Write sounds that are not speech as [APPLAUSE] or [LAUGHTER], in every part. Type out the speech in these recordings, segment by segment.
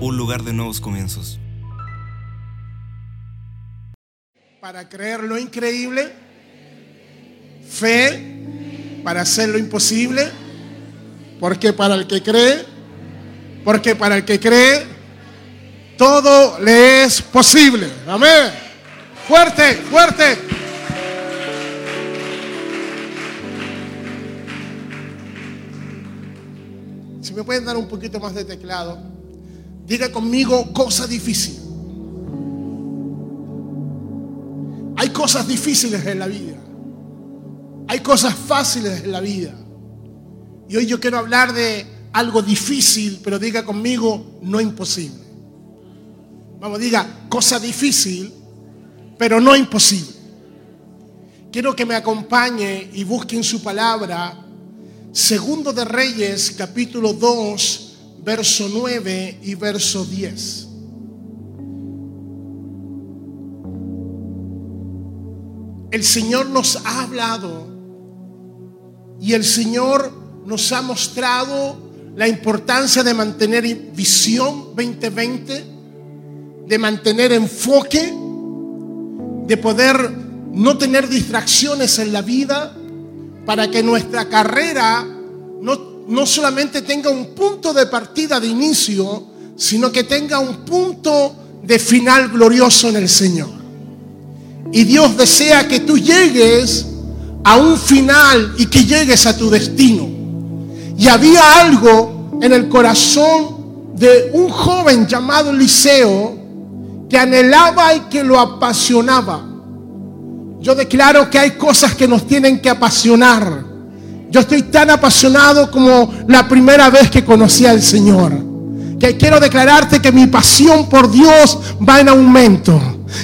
un lugar de nuevos comienzos. para creer lo increíble, fe para hacer lo imposible, porque para el que cree, porque para el que cree, todo le es posible. Amén. Fuerte, fuerte. Si me pueden dar un poquito más de teclado, diga conmigo cosa difícil. Hay cosas difíciles en la vida. Hay cosas fáciles en la vida. Y hoy yo quiero hablar de algo difícil, pero diga conmigo, no imposible. Vamos, diga, cosa difícil, pero no imposible. Quiero que me acompañe y busquen su palabra. Segundo de Reyes, capítulo 2, verso 9 y verso 10. El Señor nos ha hablado y el Señor nos ha mostrado la importancia de mantener visión 2020, de mantener enfoque, de poder no tener distracciones en la vida para que nuestra carrera no, no solamente tenga un punto de partida de inicio, sino que tenga un punto de final glorioso en el Señor. Y Dios desea que tú llegues a un final y que llegues a tu destino. Y había algo en el corazón de un joven llamado Eliseo que anhelaba y que lo apasionaba. Yo declaro que hay cosas que nos tienen que apasionar. Yo estoy tan apasionado como la primera vez que conocí al Señor. Que quiero declararte que mi pasión por Dios va en aumento.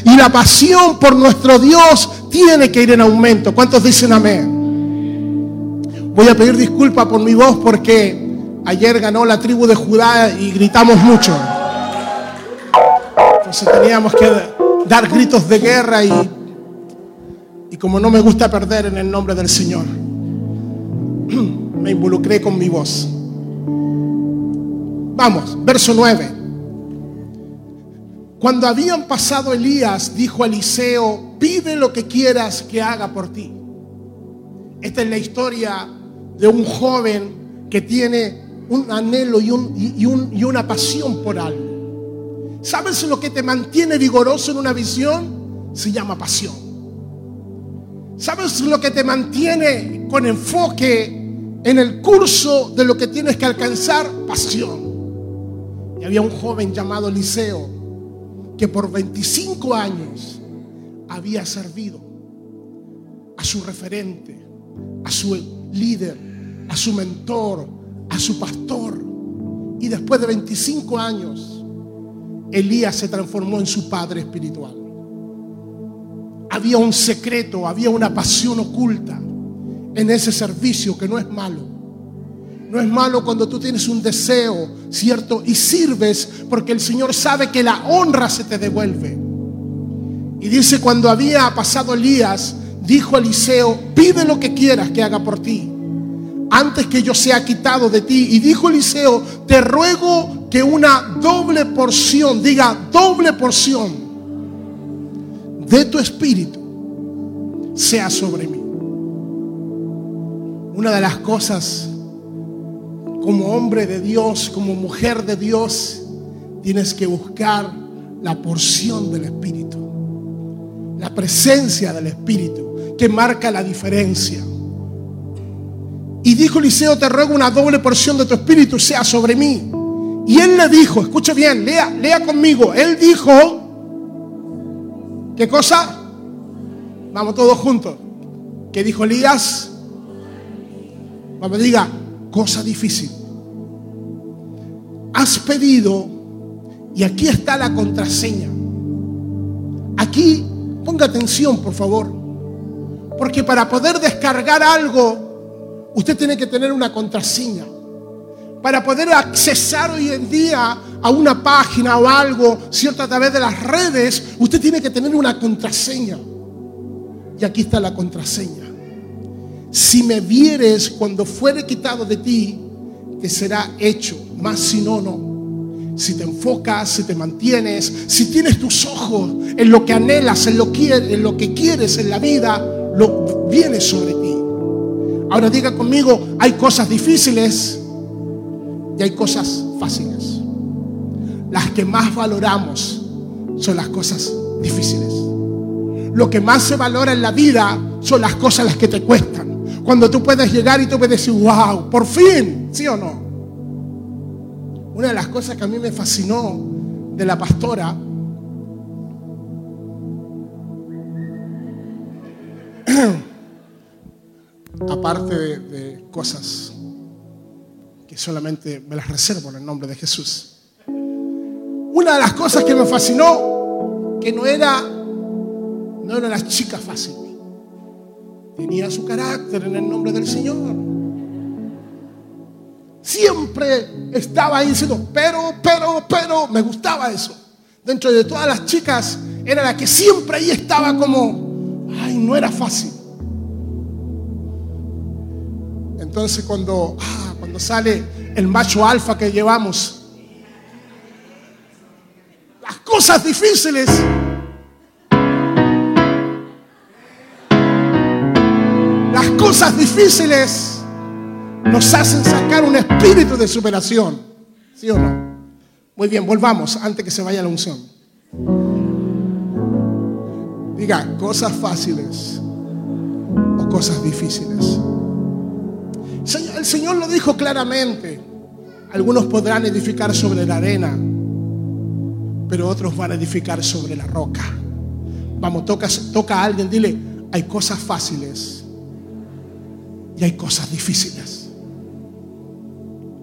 Y la pasión por nuestro Dios tiene que ir en aumento. ¿Cuántos dicen amén? Voy a pedir disculpas por mi voz porque ayer ganó la tribu de Judá y gritamos mucho. Entonces teníamos que dar gritos de guerra y, y como no me gusta perder en el nombre del Señor, [CLEARS THROAT] me involucré con mi voz. Vamos, verso 9. Cuando habían pasado Elías, dijo a Eliseo, pide lo que quieras que haga por ti. Esta es la historia de un joven que tiene un anhelo y, un, y, un, y una pasión por algo. ¿Sabes lo que te mantiene vigoroso en una visión? Se llama pasión. ¿Sabes lo que te mantiene con enfoque en el curso de lo que tienes que alcanzar? Pasión. Y había un joven llamado Eliseo que por 25 años había servido a su referente, a su líder, a su mentor, a su pastor. Y después de 25 años, Elías se transformó en su padre espiritual. Había un secreto, había una pasión oculta en ese servicio que no es malo. No es malo cuando tú tienes un deseo, ¿cierto? Y sirves porque el Señor sabe que la honra se te devuelve. Y dice, cuando había pasado Elías, dijo Eliseo, pide lo que quieras que haga por ti, antes que yo sea quitado de ti. Y dijo Eliseo, te ruego que una doble porción, diga doble porción, de tu espíritu sea sobre mí. Una de las cosas como hombre de Dios, como mujer de Dios, tienes que buscar la porción del Espíritu, la presencia del Espíritu, que marca la diferencia. Y dijo Eliseo, te ruego una doble porción de tu Espíritu sea sobre mí. Y él le dijo, escuche bien, lea, lea conmigo, él dijo, ¿qué cosa? Vamos todos juntos. ¿Qué dijo Elías? Vamos, diga, cosa difícil. Has pedido y aquí está la contraseña. Aquí, ponga atención, por favor. Porque para poder descargar algo, usted tiene que tener una contraseña. Para poder accesar hoy en día a una página o algo, cierto, a través de las redes, usted tiene que tener una contraseña. Y aquí está la contraseña. Si me vieres cuando fuere quitado de ti, te será hecho, más si no, no. Si te enfocas, si te mantienes, si tienes tus ojos en lo que anhelas, en lo, en lo que quieres en la vida, lo viene sobre ti. Ahora diga conmigo, hay cosas difíciles y hay cosas fáciles. Las que más valoramos son las cosas difíciles. Lo que más se valora en la vida son las cosas las que te cuestan. Cuando tú puedes llegar y tú puedes decir, wow, por fin, ¿sí o no? Una de las cosas que a mí me fascinó de la pastora [CLEARS THROAT] aparte de, cosas solamente me las reservo en el nombre de Jesús. Una de las cosas que me fascinó, que no era, no era la chica fácil, tenía su carácter en el nombre del Señor. Siempre estaba ahí diciendo, pero, pero, pero, me gustaba eso. Dentro de todas las chicas, era la que siempre ahí estaba como, ay, no era fácil. Entonces cuando, ah, cuando sale el macho alfa que llevamos, las cosas difíciles. Las cosas difíciles nos hacen sacar un espíritu de superación. ¿Sí o no? Muy bien, volvamos antes que se vaya la unción. Diga, cosas fáciles o cosas difíciles. El Señor lo dijo claramente. Algunos podrán edificar sobre la arena, pero otros van a edificar sobre la roca. Vamos, toca, a alguien, dile, hay cosas fáciles y hay cosas difíciles.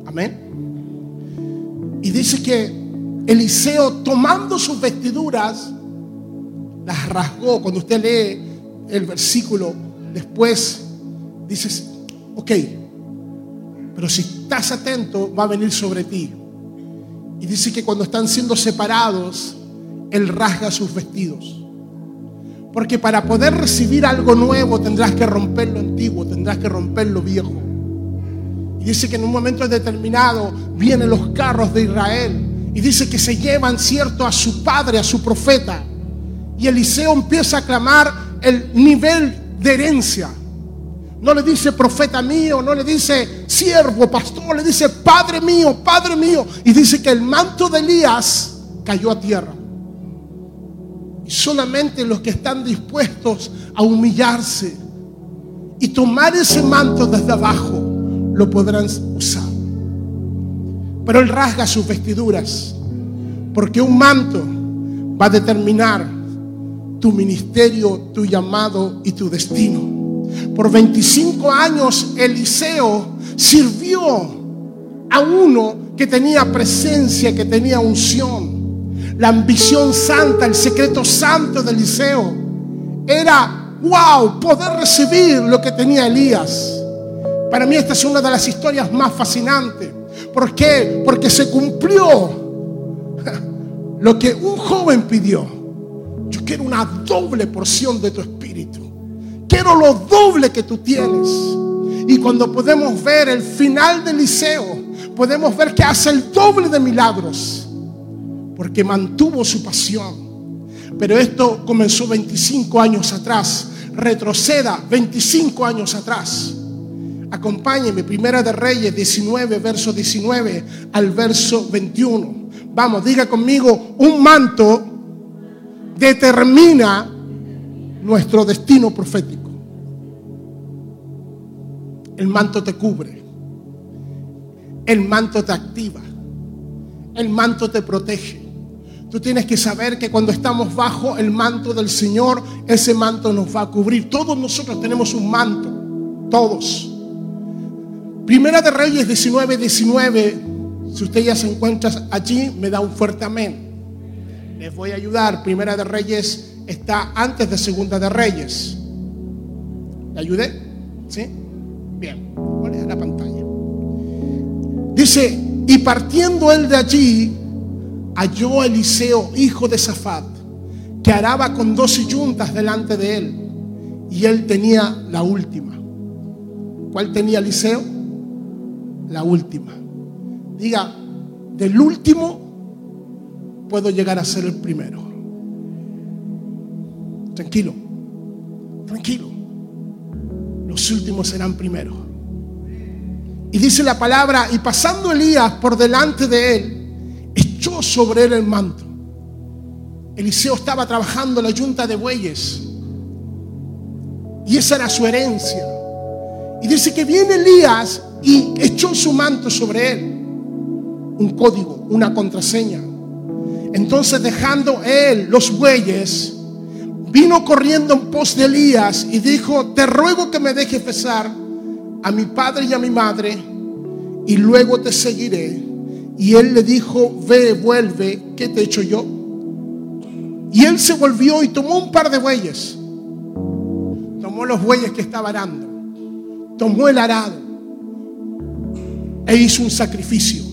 Amén. Y dice que Eliseo tomando sus vestiduras, las rasgó. Cuando usted lee el versículo, después dice, ok, pero si estás atento, va a venir sobre ti. Y dice que cuando están siendo separados, Él rasga sus vestidos. Porque para poder recibir algo nuevo tendrás que romper lo antiguo, tendrás que romper lo viejo. Y dice que en un momento determinado vienen los carros de Israel. Y dice que se llevan, cierto, a su padre, a su profeta. Y Eliseo empieza a clamar el nivel de herencia. No le dice profeta mío, no le dice siervo, pastor, le dice Padre mío, Padre mío. Y dice que el manto de Elías cayó a tierra. Y solamente los que están dispuestos a humillarse y tomar ese manto desde abajo lo podrán usar. Pero él rasga sus vestiduras, porque un manto va a determinar tu ministerio, tu llamado y tu destino. Por 25 años Eliseo sirvió a uno que tenía presencia, que tenía unción. La ambición santa, el secreto santo de Eliseo era, wow, poder recibir lo que tenía Elías. Para mí esta es una de las historias más fascinantes. ¿Por qué? Porque se cumplió [LAUGHS] lo que un joven pidió. Yo quiero una doble porción de tu espíritu quiero lo doble que tú tienes. Y cuando podemos ver el final del liceo, podemos ver que hace el doble de milagros, porque mantuvo su pasión. Pero esto comenzó 25 años atrás. Retroceda 25 años atrás. Acompáñeme, Primera de Reyes 19, verso 19 al verso 21. Vamos, diga conmigo, un manto determina nuestro destino profético. El manto te cubre. El manto te activa. El manto te protege. Tú tienes que saber que cuando estamos bajo el manto del Señor, ese manto nos va a cubrir. Todos nosotros tenemos un manto. Todos. Primera de Reyes 19, 19. Si usted ya se encuentra allí, me da un fuerte amén. Les voy a ayudar. Primera de Reyes está antes de Segunda de Reyes. ¿Le ayudé? ¿Sí? Bien, ¿cuál es la pantalla? Dice, y partiendo él de allí, halló a Eliseo, hijo de Safat, que araba con doce yuntas delante de él, y él tenía la última. ¿Cuál tenía Eliseo? La última. Diga, del último puedo llegar a ser el primero. Tranquilo, tranquilo. Los últimos serán primero. Y dice la palabra, y pasando Elías por delante de él, echó sobre él el manto. Eliseo estaba trabajando la yunta de bueyes. Y esa era su herencia. Y dice que viene Elías y echó su manto sobre él. Un código, una contraseña. Entonces dejando él los bueyes, vino corriendo en pos de Elías y dijo, te ruego que me dejes besar a mi padre y a mi madre y luego te seguiré. Y él le dijo, ve, vuelve, ¿qué te he hecho yo? Y él se volvió y tomó un par de bueyes. Tomó los bueyes que estaba arando. Tomó el arado. E hizo un sacrificio.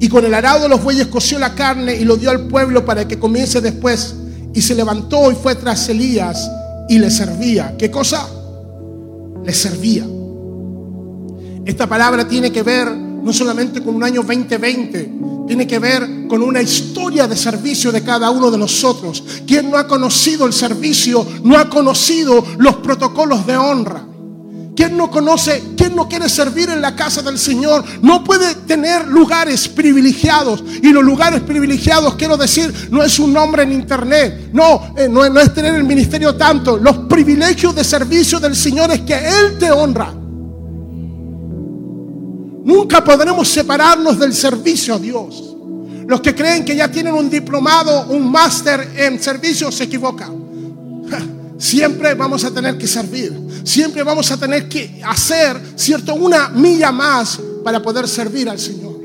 Y con el arado de los bueyes coció la carne y lo dio al pueblo para que comience después. Y se levantó y fue tras Elías y le servía. ¿Qué cosa? Le servía. Esta palabra tiene que ver no solamente con un año 2020, tiene que ver con una historia de servicio de cada uno de nosotros. Quien no ha conocido el servicio, no ha conocido los protocolos de honra. Quien no conoce, quien no quiere servir en la casa del Señor, no puede tener lugares privilegiados. Y los lugares privilegiados, quiero decir, no es un nombre en internet. No, eh, no, no es tener el ministerio tanto. Los privilegios de servicio del Señor es que Él te honra. Nunca podremos separarnos del servicio a Dios. Los que creen que ya tienen un diplomado, un máster en servicio, se equivocan. Siempre vamos a tener que servir. Siempre vamos a tener que hacer, ¿cierto? Una milla más para poder servir al Señor.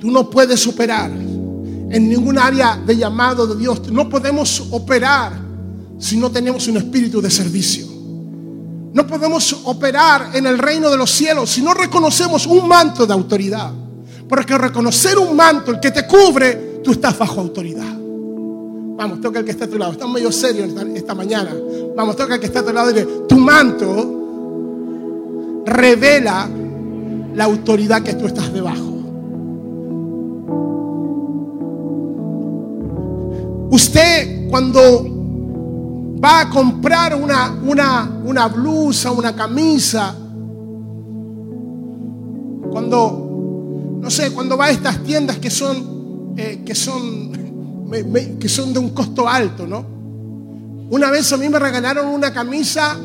Tú no puedes operar en ningún área de llamado de Dios. No podemos operar si no tenemos un espíritu de servicio. No podemos operar en el reino de los cielos si no reconocemos un manto de autoridad. Porque reconocer un manto, el que te cubre, tú estás bajo autoridad. Vamos, toca el que está a tu lado. Estamos medio serios esta, mañana. Vamos, toca el que está a tu lado y dile, tu manto revela la autoridad que tú estás debajo. Usted cuando va a comprar una, una, una blusa, una camisa, cuando, no sé, cuando va a estas tiendas que son, eh, que son que son de un costo alto, ¿no? Una vez a mí me regalaron una camisa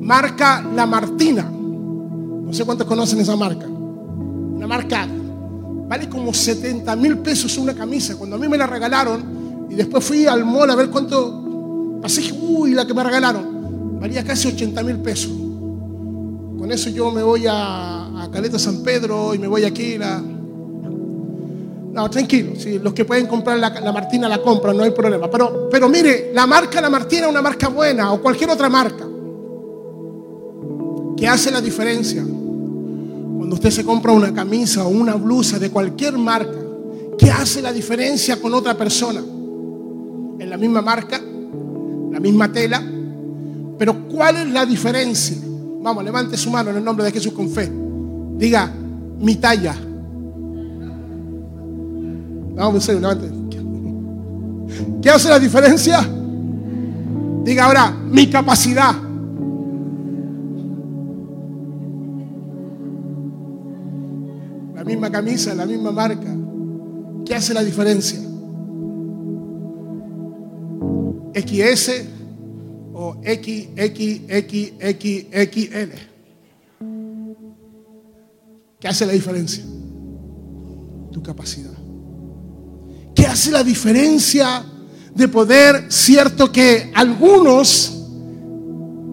marca La Martina. No sé cuántos conocen esa marca. Una marca, vale como 70 mil pesos una camisa. Cuando a mí me la regalaron y después fui al mall a ver cuánto, pasé, uy, la que me regalaron, valía casi 80 mil pesos. Con eso yo me voy a, Caleta San Pedro y me voy aquí a la, no, tranquilo. Los que pueden comprar la, Martina la compran, no hay problema. Pero, pero mire, la marca La Martina es una marca buena o cualquier otra marca que hace la diferencia. Cuando usted se compra una camisa o una blusa de cualquier marca, ¿qué hace la diferencia con otra persona? En la misma marca, la misma tela, pero ¿cuál es la diferencia? Vamos, levante su mano en el nombre de Jesús con fe. Diga, mi talla. Vamos, en serio, levante. ¿Qué hace la diferencia? Diga ahora, mi capacidad. La misma camisa, la misma marca. ¿Qué hace la diferencia? XS o XXXXXL. ¿Qué hace la diferencia? Tu capacidad. ¿Qué hace la diferencia de poder, cierto que algunos,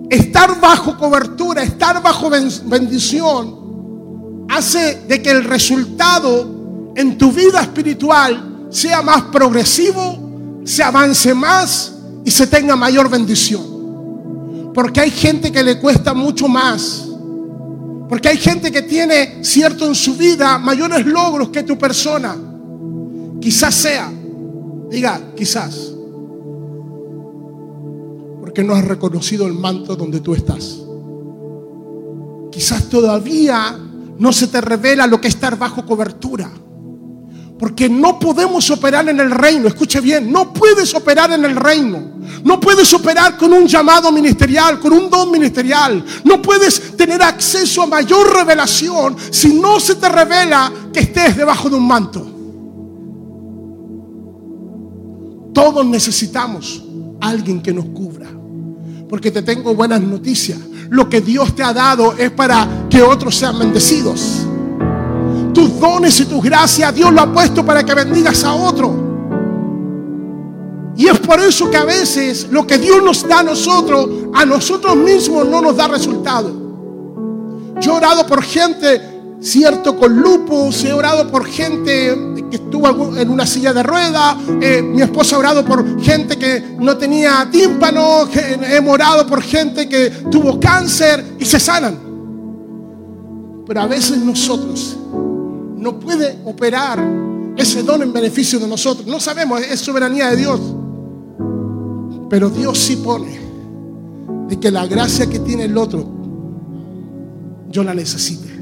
estar bajo cobertura, estar bajo ben- bendición, hace de que el resultado en tu vida espiritual sea más progresivo, se avance más y se tenga mayor bendición? Porque hay gente que le cuesta mucho más Porque hay gente que tiene, cierto, en su vida mayores logros que tu persona. Quizás sea, diga, quizás. Porque no has reconocido el manto donde tú estás. Quizás todavía no se te revela lo que es estar bajo cobertura. Porque no podemos operar en el reino. Escuche bien, no puedes operar en el reino. No puedes operar con un llamado ministerial, con un don ministerial. No puedes tener acceso a mayor revelación si no se te revela que estés debajo de un manto. Todos necesitamos alguien que nos cubra. Porque te tengo buenas noticias. Lo que Dios te ha dado es para que otros sean bendecidos. Tus dones y tus gracias Dios lo ha puesto para que bendigas a otro. Y es por eso que a veces lo que Dios nos da a nosotros, a nosotros mismos no nos da resultado. Yo he orado por gente, cierto, con lupus, he orado por gente que estuvo en una silla de ruedas, eh, mi esposa ha orado por gente que no tenía tímpano, he orado por gente que tuvo cáncer y se sanan. Pero a veces nosotros no puede operar ese don en beneficio de nosotros. No sabemos, es soberanía de Dios. Pero Dios sí pone de que la gracia que tiene el otro, yo la necesite.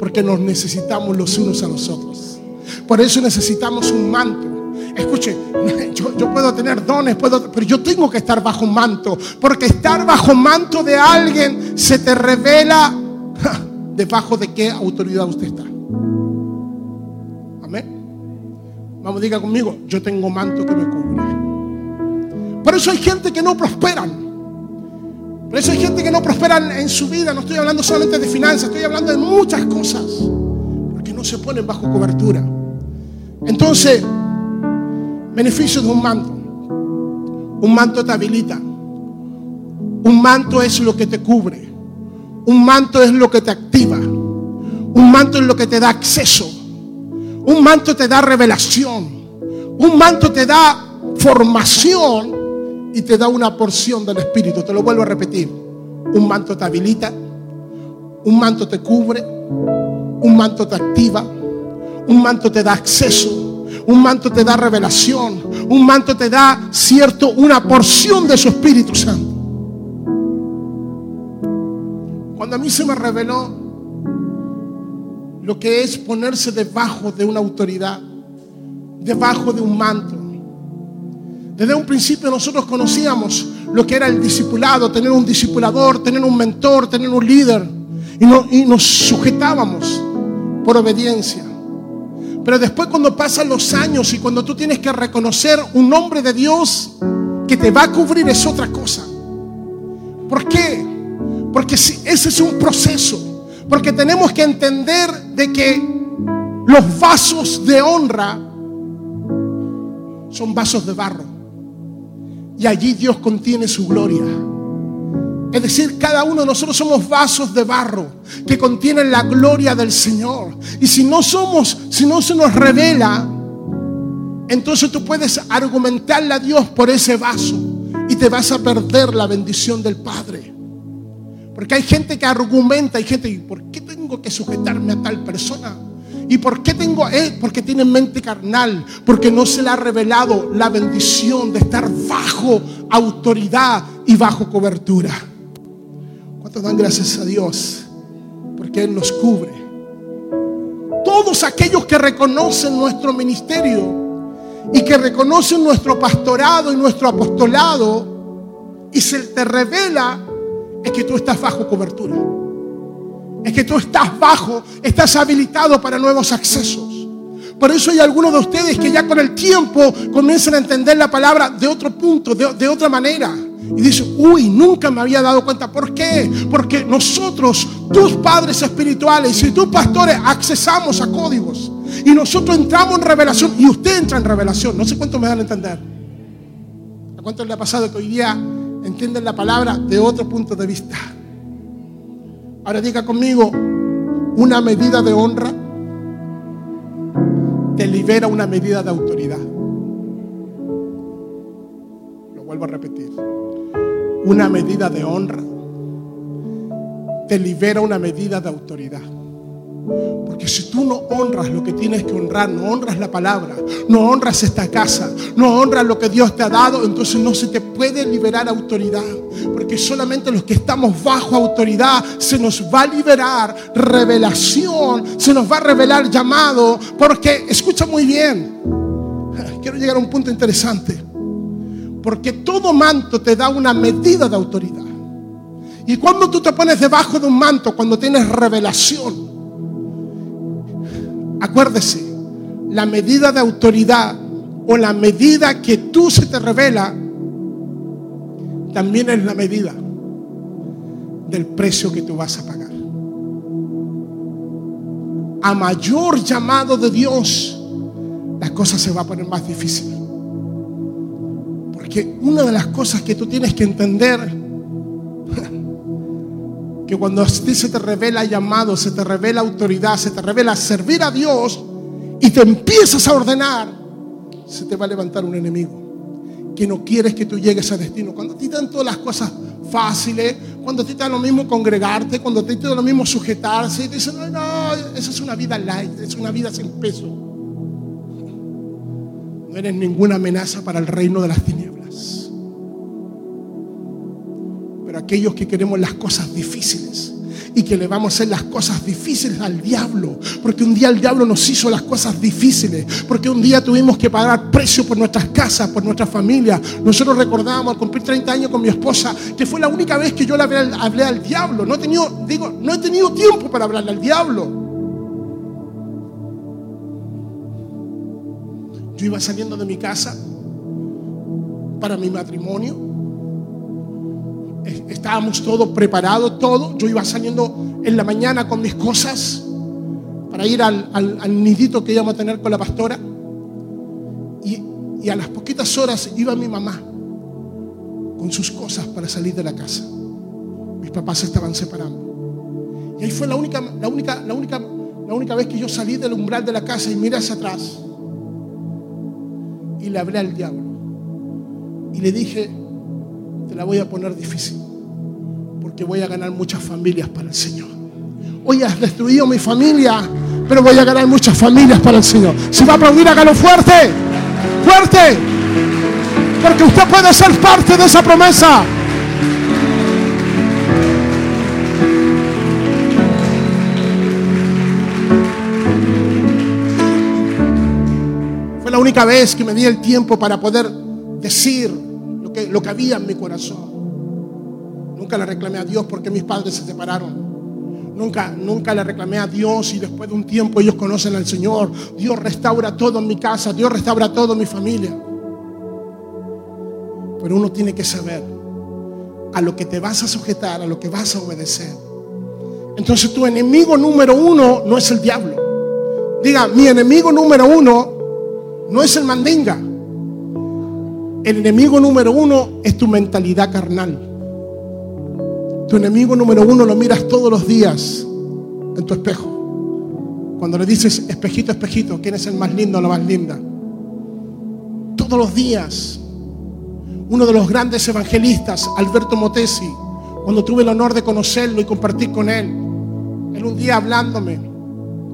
Porque nos necesitamos los unos a los otros. Por eso necesitamos un manto. Escuche, [LAUGHS] yo, puedo tener dones, puedo, pero yo tengo que estar bajo manto. Porque estar bajo manto de alguien se te revela debajo de qué autoridad usted está. Amén. Vamos, diga conmigo, yo tengo manto que me cubre. Por eso hay gente que no prosperan. Por eso hay gente que no prosperan en su vida. No estoy hablando solamente de finanzas, estoy hablando de muchas cosas. Porque no se ponen bajo cobertura. Entonces, beneficio de un manto. Un manto te habilita. Un manto es lo que te cubre. Un manto es lo que te activa. Un manto es lo que te da acceso. Un manto te da revelación. Un manto te da formación y te da una porción del Espíritu. Te lo vuelvo a repetir. Un manto te habilita, un manto te cubre, un manto te activa, un manto te da acceso, un manto te da revelación, un manto te da cierto una porción de su Espíritu Santo. Cuando a mí se me reveló lo que es ponerse debajo de una autoridad, debajo de un manto, desde un principio nosotros conocíamos lo que era el discipulado, tener un discipulador, tener un mentor, tener un líder. Y, nos sujetábamos por obediencia. Pero después cuando pasan los años y cuando tú tienes que reconocer un nombre de Dios que te va a cubrir es otra cosa. ¿Por qué? Porque ese es un proceso. Porque tenemos que entender de que los vasos de honra son vasos de barro y allí Dios contiene su gloria. Es decir, cada uno de nosotros somos vasos de barro que contienen la gloria del Señor. Y si no somos, si no se nos revela, entonces tú puedes argumentarle a Dios por ese vaso y te vas a perder la bendición del Padre. Porque hay gente que argumenta, hay gente, ¿por qué tengo que sujetarme a tal persona? ¿Y por qué tengo? Eh, porque tiene mente carnal, porque no se le ha revelado la bendición de estar bajo autoridad y bajo cobertura. ¿Cuántos dan gracias a Dios? Porque Él nos cubre. Todos aquellos que reconocen nuestro ministerio y que reconocen nuestro pastorado y nuestro apostolado y se te revela es que tú estás bajo cobertura es que tú estás bajo, estás habilitado para nuevos accesos. Por eso hay algunos de ustedes que ya con el tiempo comienzan a entender la palabra de otro punto, de, otra manera. Y dicen, uy, nunca me había dado cuenta. ¿Por qué? Porque nosotros, tus padres espirituales y tus pastores, accesamos a códigos. Y nosotros entramos en revelación y usted entra en revelación. No sé cuánto me dan a entender. ¿A cuánto le ha pasado que hoy día entienden la palabra de otro punto de vista? Ahora diga conmigo, una medida de honra te libera una medida de autoridad. Lo vuelvo a repetir. Una medida de honra te libera una medida de autoridad. Porque si tú no honras lo que tienes que honrar, no honras la palabra, no honras esta casa, no honras lo que Dios te ha dado, entonces no se te puede liberar autoridad. Porque solamente los que estamos bajo autoridad se nos va a liberar revelación, se nos va a revelar llamado. Porque, escucha muy bien, [LAUGHS] quiero llegar a un punto interesante. Porque todo manto te da una medida de autoridad. Y cuando tú te pones debajo de un manto, cuando tienes revelación, acuérdese, la medida de autoridad o la medida que tú se te revela, también es la medida del precio que tú vas a pagar. A mayor llamado de Dios, la cosa se va a poner más difícil. Porque una de las cosas que tú tienes que entender, que cuando a ti se te revela llamado, se te revela autoridad, se te revela servir a Dios y te empiezas a ordenar, se te va a levantar un enemigo que no quieres que tú llegues a destino. Cuando a ti te dan todas las cosas fáciles, cuando a ti te da lo mismo congregarte, cuando a ti te da lo mismo sujetarse, y dicen, no, no, esa es una vida light, es una vida sin peso. No eres ninguna amenaza para el reino de las tinieblas. Pero aquellos que queremos las cosas difíciles y que le vamos a hacer las cosas difíciles al diablo, porque un día el diablo nos hizo las cosas difíciles, porque un día tuvimos que pagar precio por nuestras casas, por nuestra familia. Nosotros recordábamos al cumplir 30 años con mi esposa que fue la única vez que yo le hablé, hablé al diablo. No he tenido, digo, no he tenido tiempo para hablarle al diablo. Yo iba saliendo de mi casa para mi matrimonio. Estábamos todos preparados, todo. Yo iba saliendo en la mañana con mis cosas para ir al, al- al nidito que íbamos a tener con la pastora. Y, y a las poquitas horas iba mi mamá con sus cosas para salir de la casa. Mis papás se estaban separando. Y ahí fue la única, la única, la única, la única vez que yo salí del umbral de la casa y miré hacia atrás. Y le hablé al diablo. Y le dije, te la voy a poner difícil. Porque voy a ganar muchas familias para el Señor. Hoy has destruido mi familia, pero voy a ganar muchas familias para el Señor. Si va a aplaudir, hágalo fuerte. Fuerte. Porque usted puede ser parte de esa promesa. Fue la única vez que me di el tiempo para poder decir lo que, había en mi corazón. Nunca le reclamé a Dios porque mis padres se separaron. Nunca, nunca le reclamé a Dios y después de un tiempo ellos conocen al Señor. Dios restaura todo en mi casa, Dios restaura todo en mi familia. Pero uno tiene que saber a lo que te vas a sujetar, a lo que vas a obedecer. Entonces tu enemigo número uno no es el diablo. Diga, mi enemigo número uno no es el mandinga. El enemigo número uno es tu mentalidad carnal. Tu enemigo número uno lo miras todos los días en tu espejo. Cuando le dices, espejito, espejito, ¿quién es el más lindo o la más linda? Todos los días. Uno de los grandes evangelistas, Alberto Motesi, cuando tuve el honor de conocerlo y compartir con él, él un día hablándome,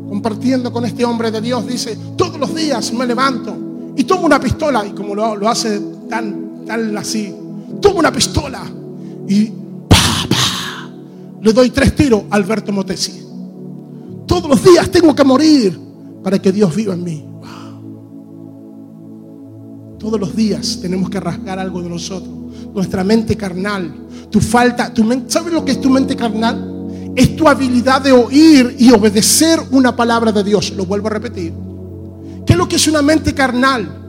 compartiendo con este hombre de Dios, dice, todos los días me levanto y tomo una pistola, y como lo, lo hace tan, tan así, tomo una pistola y pa, pa, le doy tres tiros a Alberto Motesi. Todos los días tengo que morir para que Dios viva en mí. Todos los días tenemos que rasgar algo de nosotros. Nuestra mente carnal, tu falta, tu ¿sabes lo que es tu mente carnal? Es tu habilidad de oír y obedecer una palabra de Dios. Lo vuelvo a repetir. ¿Qué es lo que es una mente carnal?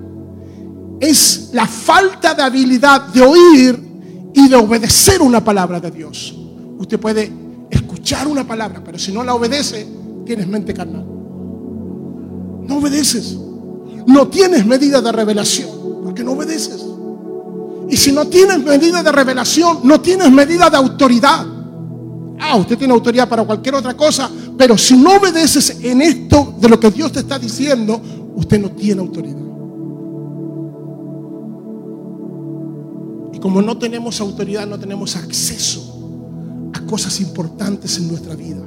Es la falta de habilidad de oír y de obedecer una palabra de Dios. Usted puede escuchar una palabra, pero si no la obedece, tienes mente carnal. No obedeces. No tienes medida de revelación, porque no obedeces. Y si no tienes medida de revelación, no tienes medida de autoridad. Ah, usted tiene autoridad para cualquier otra cosa, pero si no obedeces en esto de lo que Dios te está diciendo, usted no tiene autoridad. Como no tenemos autoridad, no tenemos acceso a cosas importantes en nuestra vida.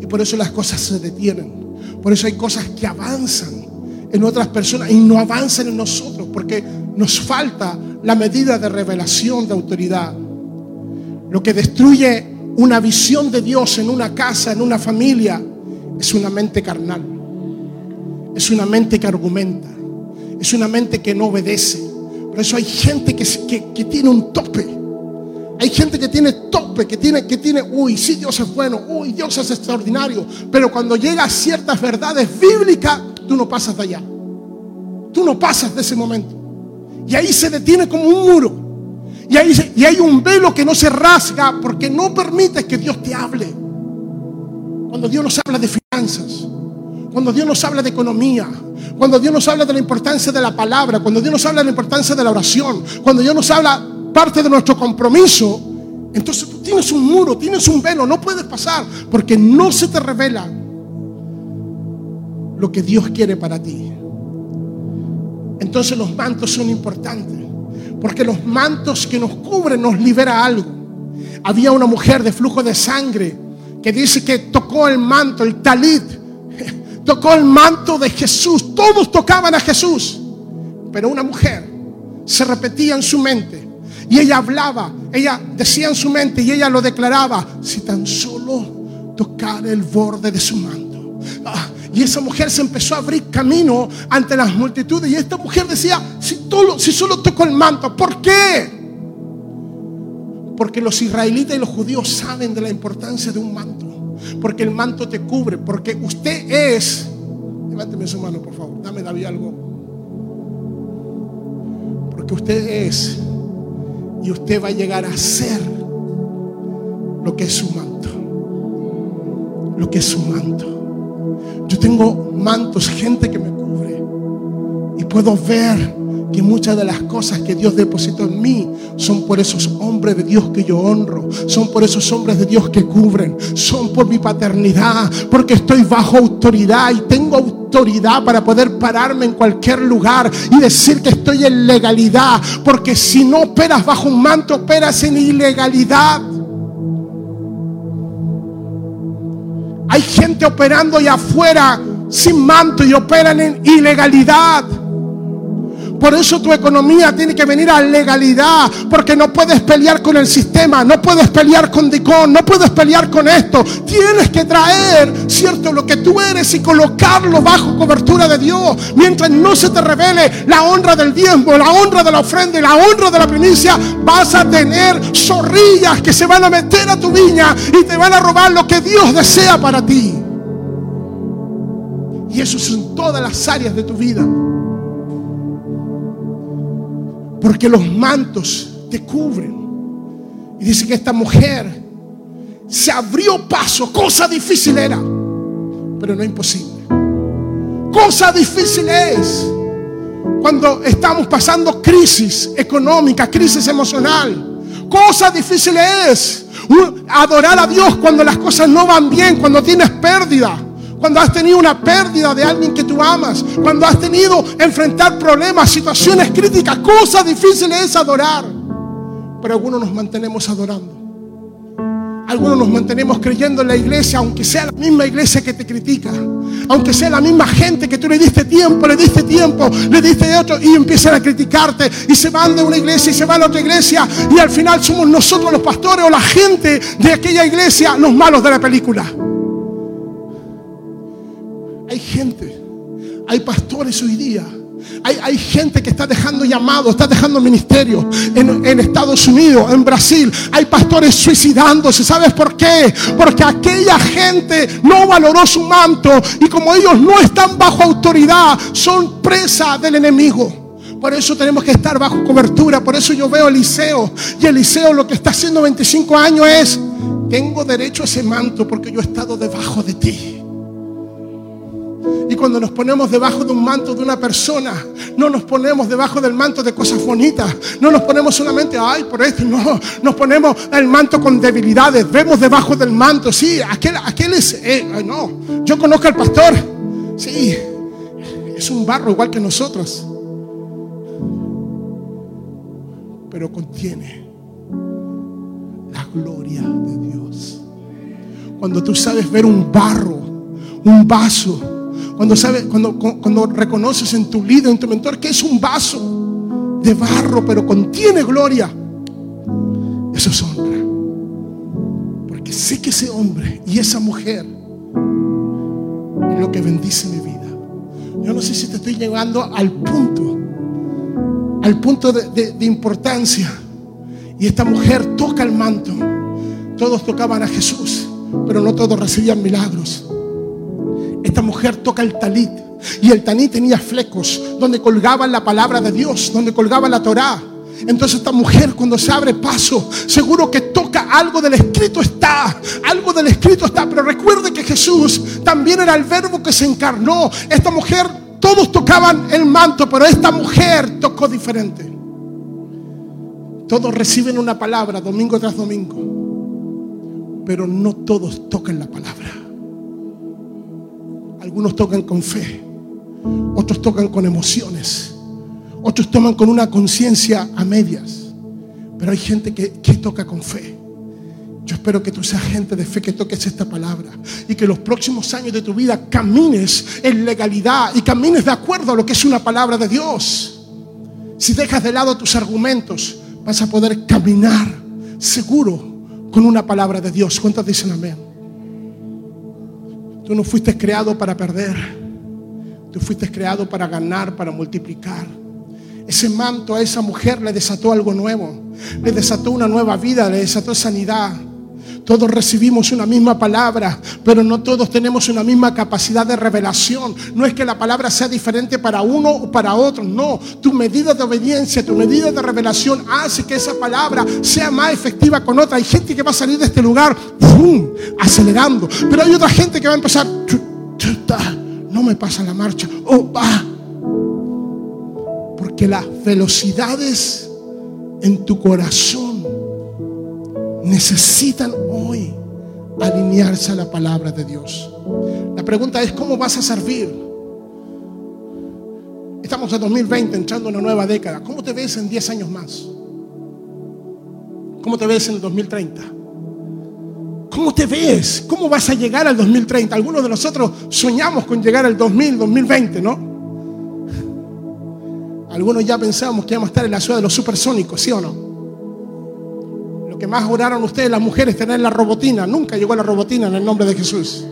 Y por eso las cosas se detienen. Por eso hay cosas que avanzan en otras personas y no avanzan en nosotros porque nos falta la medida de revelación de autoridad. Lo que destruye una visión de Dios en una casa, en una familia, es una mente carnal. Es una mente que argumenta. Es una mente que no obedece. Por eso hay gente que, que, tiene un tope. Hay gente que tiene tope, que tiene, que tiene, uy, sí, Dios es bueno, uy, Dios es extraordinario. Pero cuando llega a ciertas verdades bíblicas, tú no pasas de allá. Tú no pasas de ese momento. Y ahí se detiene como un muro. Y, ahí, y hay un velo que no se rasga porque no permite que Dios te hable. Cuando Dios nos habla de finanzas, cuando Dios nos habla de economía, cuando Dios nos habla de la importancia de la palabra, cuando Dios nos habla de la importancia de la oración, cuando Dios nos habla parte de nuestro compromiso, entonces tú tienes un muro, tienes un velo, no puedes pasar porque no se te revela lo que Dios quiere para ti. Entonces los mantos son importantes, porque los mantos que nos cubren nos libera algo. Había una mujer de flujo de sangre que dice que tocó el manto, el talit, tocó el manto de Jesús. Todos tocaban a Jesús, pero una mujer se repetía en su mente y ella hablaba, ella decía en su mente y ella lo declaraba, si tan solo tocara el borde de su manto. Ah, y esa mujer se empezó a abrir camino ante las multitudes. Y esta mujer decía, si, si solo toco el manto, ¿por qué? Porque los israelitas y los judíos saben de la importancia de un manto. Porque el manto te cubre. Porque usted es... Levánteme su mano, por favor. Dame, David, algo. Porque usted es... Y usted va a llegar a ser lo que es su manto. Lo que es su manto. Yo tengo mantos, gente que me cubre. Y puedo ver que muchas de las cosas que Dios depositó en mí son por esos hombres de Dios que yo honro, son por esos hombres de Dios que cubren, son por mi paternidad, porque estoy bajo autoridad y tengo autoridad para poder pararme en cualquier lugar y decir que estoy en legalidad, porque si no operas bajo un manto, operas en ilegalidad. Hay gente operando allá afuera sin manto y operan en ilegalidad. Por eso tu economía tiene que venir a legalidad, porque no puedes pelear con el sistema, no puedes pelear con Dicón, no puedes pelear con esto. Tienes que traer, cierto, lo que tú eres y colocarlo bajo cobertura de Dios. Mientras no se te revele la honra del diezmo, la honra de la ofrenda y la honra de la primicia, vas a tener zorrillas que se van a meter a tu viña y te van a robar lo que Dios desea para ti. Y eso es en todas las áreas de tu vida. Porque los mantos te cubren. Y dice que esta mujer se abrió paso. Cosa difícil era, pero no imposible. Cosa difícil es cuando estamos pasando crisis económica, crisis emocional. Cosa difícil es adorar a Dios cuando las cosas no van bien, cuando tienes pérdida cuando has tenido una pérdida de alguien que tú amas, cuando has tenido enfrentar problemas, situaciones críticas, cosas difíciles es adorar. Pero algunos nos mantenemos adorando. Algunos nos mantenemos creyendo en la iglesia, aunque sea la misma iglesia que te critica, aunque sea la misma gente que tú le diste tiempo, le diste tiempo, le diste de otro y empiezan a criticarte y se van de una iglesia y se van a otra iglesia y al final somos nosotros los pastores o la gente de aquella iglesia los malos de la película. Hay gente, hay pastores hoy día. Hay, gente que está dejando llamado, está dejando ministerio en, en, Estados Unidos, en Brasil. Hay pastores suicidándose. ¿Sabes por qué? Porque aquella gente no valoró su manto y como ellos no están bajo autoridad, son presa del enemigo. Por eso tenemos que estar bajo cobertura. Por eso yo veo a Eliseo. Y Eliseo lo que está haciendo 25 años es, tengo derecho a ese manto porque yo he estado debajo de ti. Cuando nos ponemos debajo de un manto de una persona, no nos ponemos debajo del manto de cosas bonitas. No nos ponemos solamente, ay, por esto. No, nos ponemos el manto con debilidades. Vemos debajo del manto, sí, aquel, aquel es, eh, no, yo conozco al pastor. Sí, es un barro igual que nosotros. Pero contiene la gloria de Dios. Cuando tú sabes ver un barro, un vaso, cuando, sabes, cuando, cuando reconoces en tu líder, en tu mentor, que es un vaso de barro, pero contiene gloria, eso es honra. Porque sé que ese hombre y esa mujer es lo que bendice mi vida. Yo no sé si te estoy llevando al punto, al punto de, de importancia. Y esta mujer toca el manto. Todos tocaban a Jesús, pero no todos recibían milagros. Esta mujer toca el talit. Y el talit tenía flecos donde colgaba la palabra de Dios, donde colgaba la Torá. Entonces esta mujer cuando se abre paso, seguro que toca algo del escrito está, algo del escrito está, pero recuerde que Jesús también era el verbo que se encarnó. Esta mujer, todos tocaban el manto, pero esta mujer tocó diferente. Todos reciben una palabra domingo tras domingo, pero no todos tocan la palabra. Algunos tocan con fe, otros tocan con emociones, otros toman con una conciencia a medias, pero hay gente que, toca con fe. Yo espero que tú seas gente de fe que toques esta palabra y que los próximos años de tu vida camines en legalidad y camines de acuerdo a lo que es una palabra de Dios. Si dejas de lado tus argumentos, vas a poder caminar seguro con una palabra de Dios. ¿Cuántos dicen amén? Tú no fuiste creado para perder. Tú fuiste creado para ganar, para multiplicar. Ese manto a esa mujer le desató algo nuevo. Le desató una nueva vida, le desató sanidad. Todos recibimos una misma palabra, pero no todos tenemos una misma capacidad de revelación. No es que la palabra sea diferente para uno o para otro, no. Tu medida de obediencia, tu medida de revelación hace que esa palabra sea más efectiva con otra. Hay gente que va a salir de este lugar ¡fum! acelerando, pero hay otra gente que va a empezar, no me pasa la marcha, oh, va. Porque las velocidades en tu corazón necesitan hoy alinearse a la palabra de Dios. La pregunta es, ¿cómo vas a servir? Estamos en 2020, entrando en una nueva década. ¿Cómo te ves en 10 años más? ¿Cómo te ves en el 2030? ¿Cómo te ves? ¿Cómo vas a llegar al 2030? Algunos de nosotros soñamos con llegar al 2000, 2020, ¿no? Algunos ya pensamos que íbamos a estar en la ciudad de los supersónicos, ¿sí o no? Que más oraron ustedes, las mujeres, tener la robotina. Nunca llegó la robotina en el nombre de Jesús.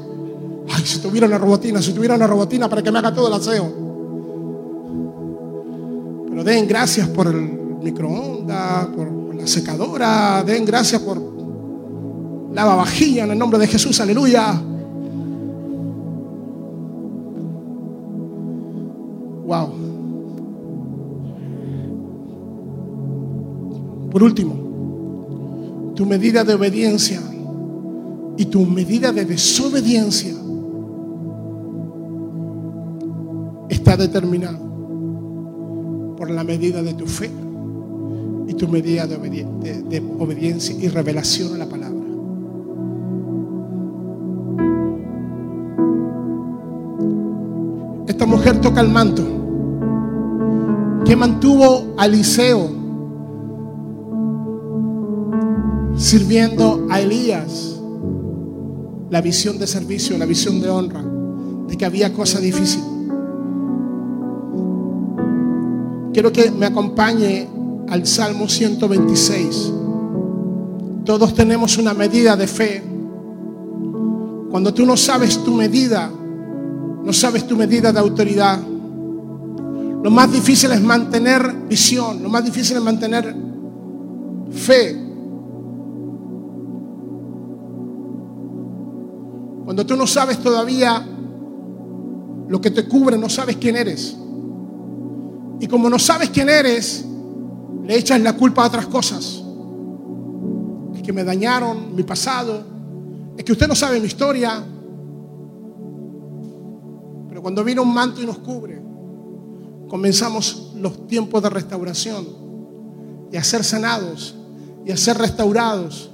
Ay, si tuviera una robotina, si tuviera una robotina para que me haga todo el aseo. Pero den gracias por el microondas, por la secadora, den gracias por lavavajilla en el nombre de Jesús, aleluya. Wow. Por último, tu medida de obediencia y tu medida de desobediencia está determinada por la medida de tu fe y tu medida de, obedi- de- de obediencia y revelación a la palabra. Esta mujer toca el manto que mantuvo a Eliseo sirviendo a Elías la visión de servicio, la visión de honra, de que había cosa difícil. Quiero que me acompañe al Salmo 126. Todos tenemos una medida de fe. Cuando tú no sabes tu medida, no sabes tu medida de autoridad, lo más difícil es mantener visión, lo más difícil es mantener fe. Cuando tú no sabes todavía lo que te cubre, no sabes quién eres. Y como no sabes quién eres, le echas la culpa a otras cosas. Es que me dañaron mi pasado. Es que usted no sabe mi historia. Pero cuando viene un manto y nos cubre, comenzamos los tiempos de restauración y a ser sanados y a ser restaurados.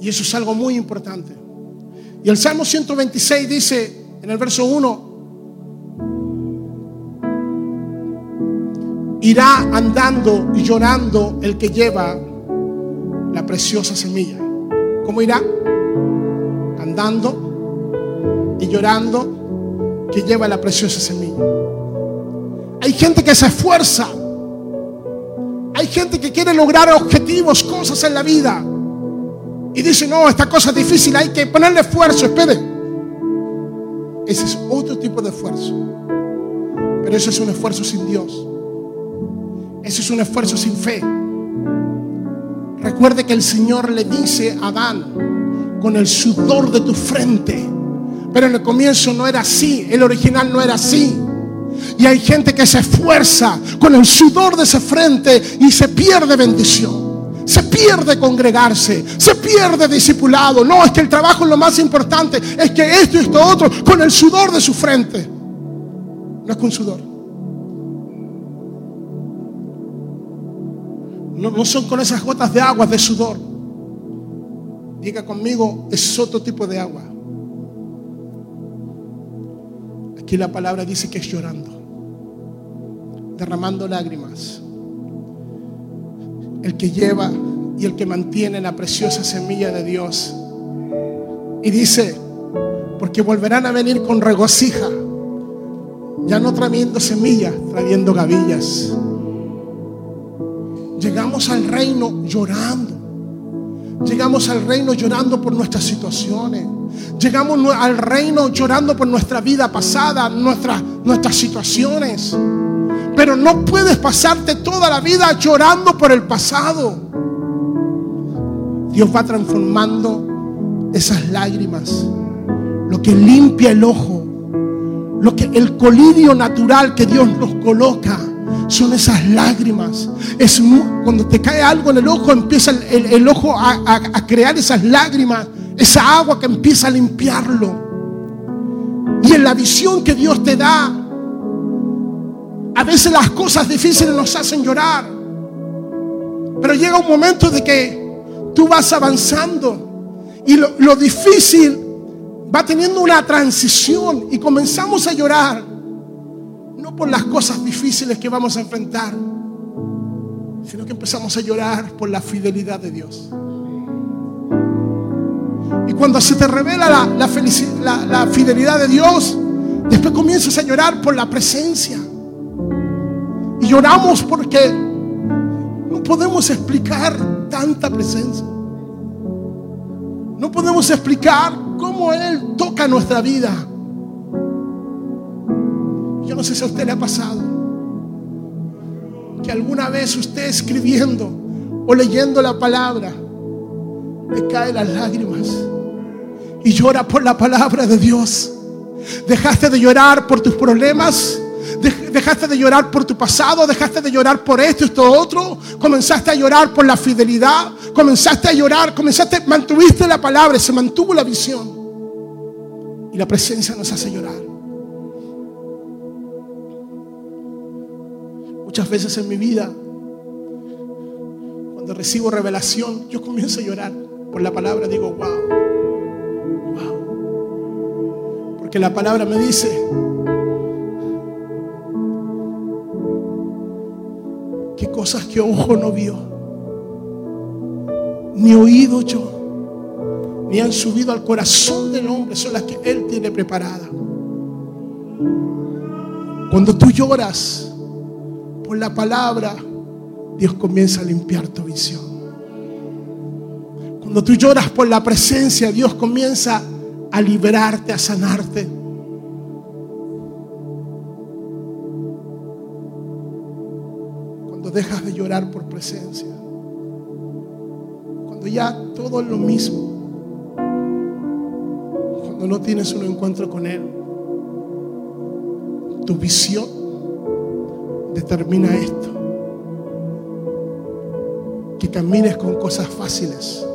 Y eso es algo muy importante. Y el Salmo 126 dice en el verso 1, irá andando y llorando el que lleva la preciosa semilla. ¿Cómo irá? Andando y llorando que lleva la preciosa semilla. Hay gente que se esfuerza. Hay gente que quiere lograr objetivos, cosas en la vida. Y dice, no, esta cosa es difícil, hay que ponerle esfuerzo, espere. Ese es otro tipo de esfuerzo. Pero ese es un esfuerzo sin Dios. Ese es un esfuerzo sin fe. Recuerde que el Señor le dice a Adán, con el sudor de tu frente. Pero en el comienzo no era así, el original no era así. Y hay gente que se esfuerza con el sudor de esa frente y se pierde bendición. Se pierde congregarse, se pierde discipulado. No, es que el trabajo es lo más importante, es que esto y esto otro, con el sudor de su frente. No es con sudor. No, no son con esas gotas de agua, de sudor. Diga conmigo, es otro tipo de agua. Aquí la palabra dice que es llorando, derramando lágrimas. El que lleva y el que mantiene la preciosa semilla de Dios. Y dice, porque volverán a venir con regocija, ya no trayendo semillas, trayendo gavillas. Llegamos al reino llorando. Llegamos al reino llorando por nuestras situaciones. Llegamos al reino llorando por nuestra vida pasada, nuestras, nuestras situaciones. Pero no puedes pasarte toda la vida llorando por el pasado. Dios va transformando esas lágrimas. Lo que limpia el ojo. Lo que el colirio natural que Dios nos coloca son esas lágrimas. Es cuando te cae algo en el ojo, empieza el, ojo a crear esas lágrimas, esa agua que empieza a limpiarlo. Y en la visión que Dios te da, a veces las cosas difíciles nos hacen llorar. Pero llega un momento de que tú vas avanzando y lo, difícil va teniendo una transición y comenzamos a llorar. No por las cosas difíciles que vamos a enfrentar, sino que empezamos a llorar por la fidelidad de Dios. Y cuando se te revela la- la fidelidad de Dios, después comienzas a llorar por la presencia. Y lloramos porque no podemos explicar tanta presencia. No podemos explicar cómo Él toca nuestra vida. Yo no sé si a usted le ha pasado que alguna vez usted escribiendo o leyendo la palabra le caen las lágrimas y llora por la palabra de Dios. Dejaste de llorar por tus problemas, dejaste de llorar por tu pasado, dejaste de llorar por esto esto otro, comenzaste a llorar por la fidelidad, comenzaste a llorar, comenzaste, mantuviste la palabra, se mantuvo la visión. Y la presencia nos hace llorar. Muchas veces en mi vida, cuando recibo revelación, yo comienzo a llorar por la palabra, digo, wow, wow. Porque la palabra me dice, que cosas que ojo no vio, ni oído yo, ni han subido al corazón del hombre, son las que Él tiene preparada. Cuando tú lloras por la palabra, Dios comienza a limpiar tu visión. Cuando tú lloras por la presencia, Dios comienza a liberarte, a sanarte. Cuando dejas de llorar por presencia. Cuando ya todo es lo mismo. Cuando no tienes un encuentro con Él. Tu visión determina esto. Que camines con cosas fáciles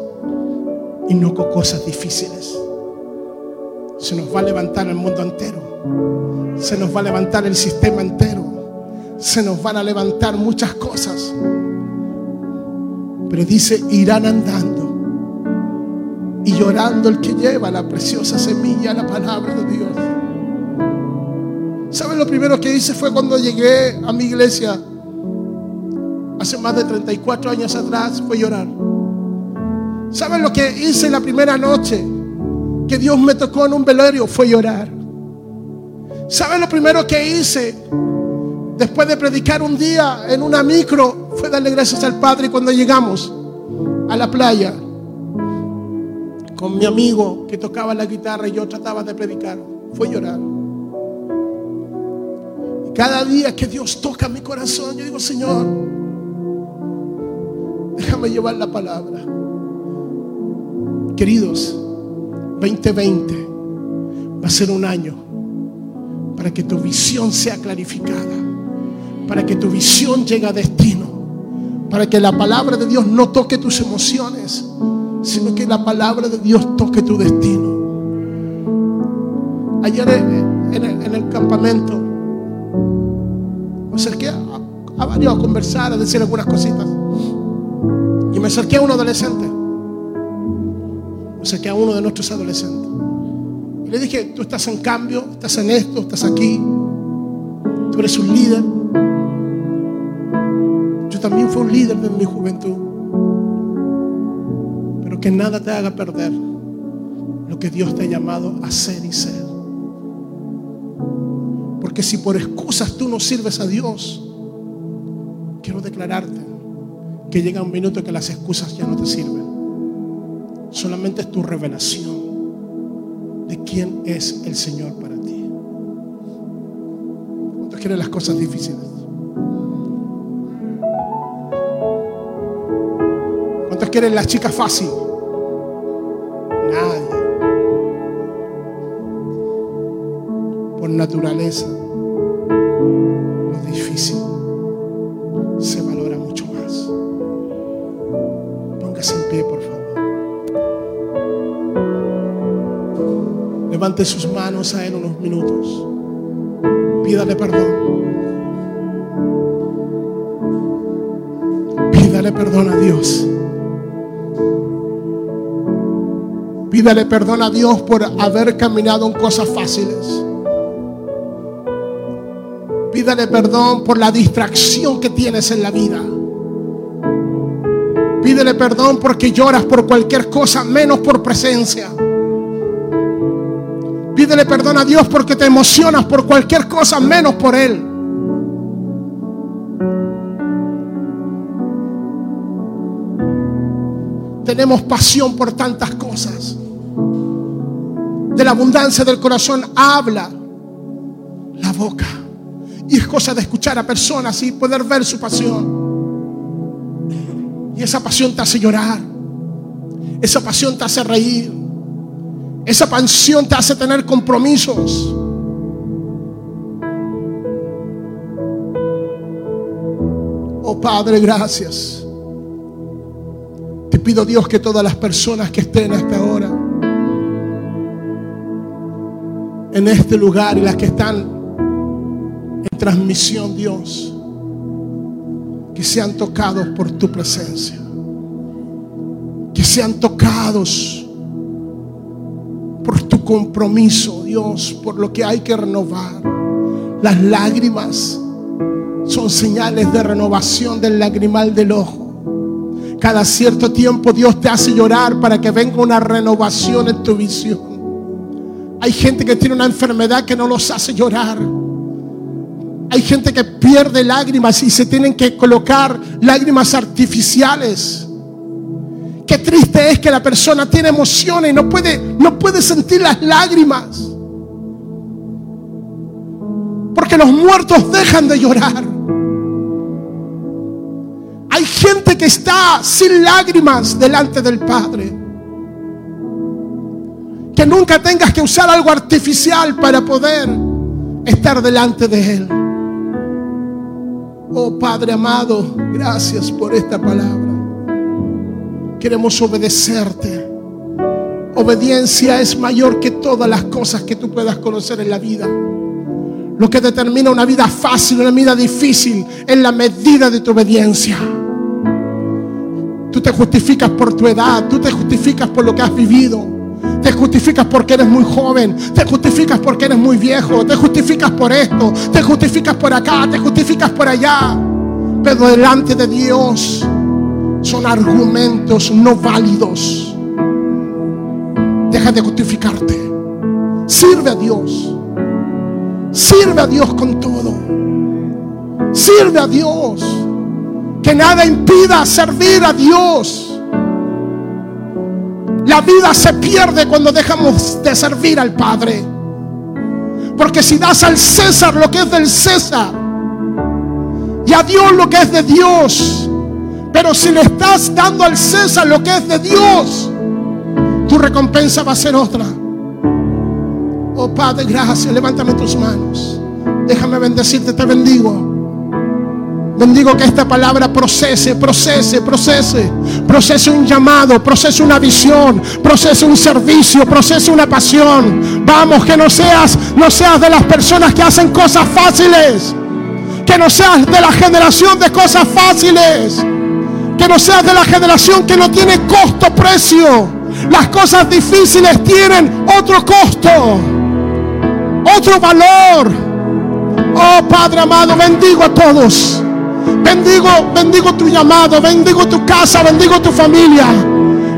y no con cosas difíciles. Se nos va a levantar el mundo entero. Se nos va a levantar el sistema entero. Se nos van a levantar muchas cosas. Pero dice, irán andando y llorando el que lleva la preciosa semilla, la palabra de Dios. ¿Saben lo primero que hice fue cuando llegué a mi iglesia hace más de 34 años atrás? Fue llorar. ¿Saben lo que hice la primera noche? Que Dios me tocó en un velorio, fue llorar. ¿Saben lo primero que hice? Después de predicar un día en una micro, fue darle gracias al Padre cuando llegamos a la playa con mi amigo que tocaba la guitarra y yo trataba de predicar. Fue llorar. Y cada día que Dios toca mi corazón, yo digo, Señor, déjame llevar la palabra. Queridos, 2020 va a ser un año para que tu visión sea clarificada, para que tu visión llegue a destino, para que la palabra de Dios no toque tus emociones, sino que la palabra de Dios toque tu destino. Ayer en el, en el campamento me acerqué a varios a conversar, a decir algunas cositas. Y me acerqué a un adolescente. Me acerqué a uno de nuestros adolescentes. Y le dije, tú estás en cambio, estás en esto, estás aquí. Tú eres un líder. También fui un líder de mi juventud. Pero que nada te haga perder lo que Dios te ha llamado a ser y ser. Porque si por excusas tú no sirves a Dios, quiero declararte que llega un minuto que las excusas ya no te sirven. Solamente es tu revelación de quién es el Señor para ti. ¿Cuántos quieren las cosas difíciles? Quieren las chicas fácil? Nadie. Por naturaleza, lo difícil se valora mucho más. Póngase en pie, por favor. Levante sus manos a Él unos minutos. Pídale perdón. Pídale perdón a Dios. Pídale perdón a Dios por haber caminado en cosas fáciles. Pídale perdón por la distracción que tienes en la vida. Pídele perdón porque lloras por cualquier cosa menos por presencia. Pídele perdón a Dios porque te emocionas por cualquier cosa menos por Él. Tenemos pasión por tantas cosas. De la abundancia del corazón habla la boca. Y es cosa de escuchar a personas y poder ver su pasión. Y esa pasión te hace llorar. Esa pasión te hace reír. Esa pasión te hace tener compromisos. Oh Padre, gracias. Te pido Dios que todas las personas que estén en este lugar y las que están en transmisión, Dios, que sean tocados por tu presencia. Que sean tocados por tu compromiso, Dios, por lo que hay que renovar. Las lágrimas son señales de renovación del lagrimal del ojo. Cada cierto tiempo Dios te hace llorar para que venga una renovación en tu visión. Hay gente que tiene una enfermedad que no los hace llorar. Hay gente que pierde lágrimas y se tienen que colocar lágrimas artificiales. Qué triste es que la persona tiene emociones y no puede, no puede sentir las lágrimas. Porque los muertos dejan de llorar. Hay gente que está sin lágrimas delante del Padre. Que nunca tengas que usar algo artificial para poder estar delante de Él. Oh Padre amado, gracias por esta palabra. Queremos obedecerte. Obediencia es mayor que todas las cosas que tú puedas conocer en la vida. Lo que determina una vida fácil, una vida difícil, es la medida de tu obediencia. Tú te justificas por tu edad, tú te justificas por lo que has vivido. Te justificas porque eres muy joven, te justificas porque eres muy viejo, te justificas por esto, te justificas por acá, te justificas por allá. Pero delante de Dios son argumentos no válidos. Deja de justificarte. Sirve a Dios. Sirve a Dios con todo. Sirve a Dios. Que nada impida servir a Dios. La vida se pierde cuando dejamos de servir al Padre. Porque si das al César lo que es del César y a Dios lo que es de Dios, pero si le estás dando al César lo que es de Dios, tu recompensa va a ser otra. Oh Padre, gracias. Levántame tus manos. Déjame bendecirte, te bendigo. Bendigo que esta palabra procese, procese, procese. Procese un llamado, procese una visión, procese un servicio, procese una pasión. Vamos, que no seas, no seas de las personas que hacen cosas fáciles. Que no seas de la generación de cosas fáciles. Que no seas de la generación que no tiene costo, precio. Las cosas difíciles tienen otro costo, otro valor. Oh Padre amado, bendigo a todos. Bendigo, bendigo tu llamado, bendigo tu casa, bendigo tu familia.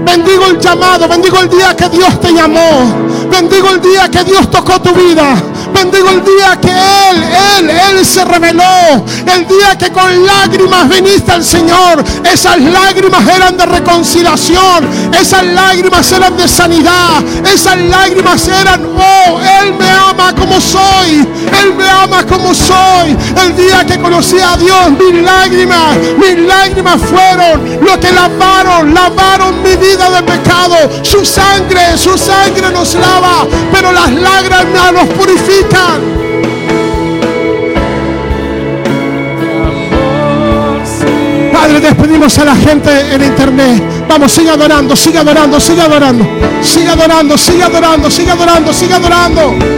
Bendigo el llamado, bendigo el día que Dios te llamó. Bendigo el día que Dios tocó tu vida. Bendigo el día que Él, Él, Él se reveló. El día que con lágrimas viniste al Señor. Esas lágrimas eran de reconciliación. Esas lágrimas eran de sanidad. Esas lágrimas eran, oh, Él me ama como soy. Él me ama como soy. El día que conocí a Dios, mis lágrimas, mis lágrimas fueron lo que lavaron, lavaron mi vida de pecado. Su sangre, su sangre nos lava, pero las lágrimas nos purifican. Padre, despedimos a la gente en internet. Vamos, sigue adorando, sigue adorando, sigue adorando. Sigue adorando, sigue adorando, sigue adorando, sigue adorando. Y,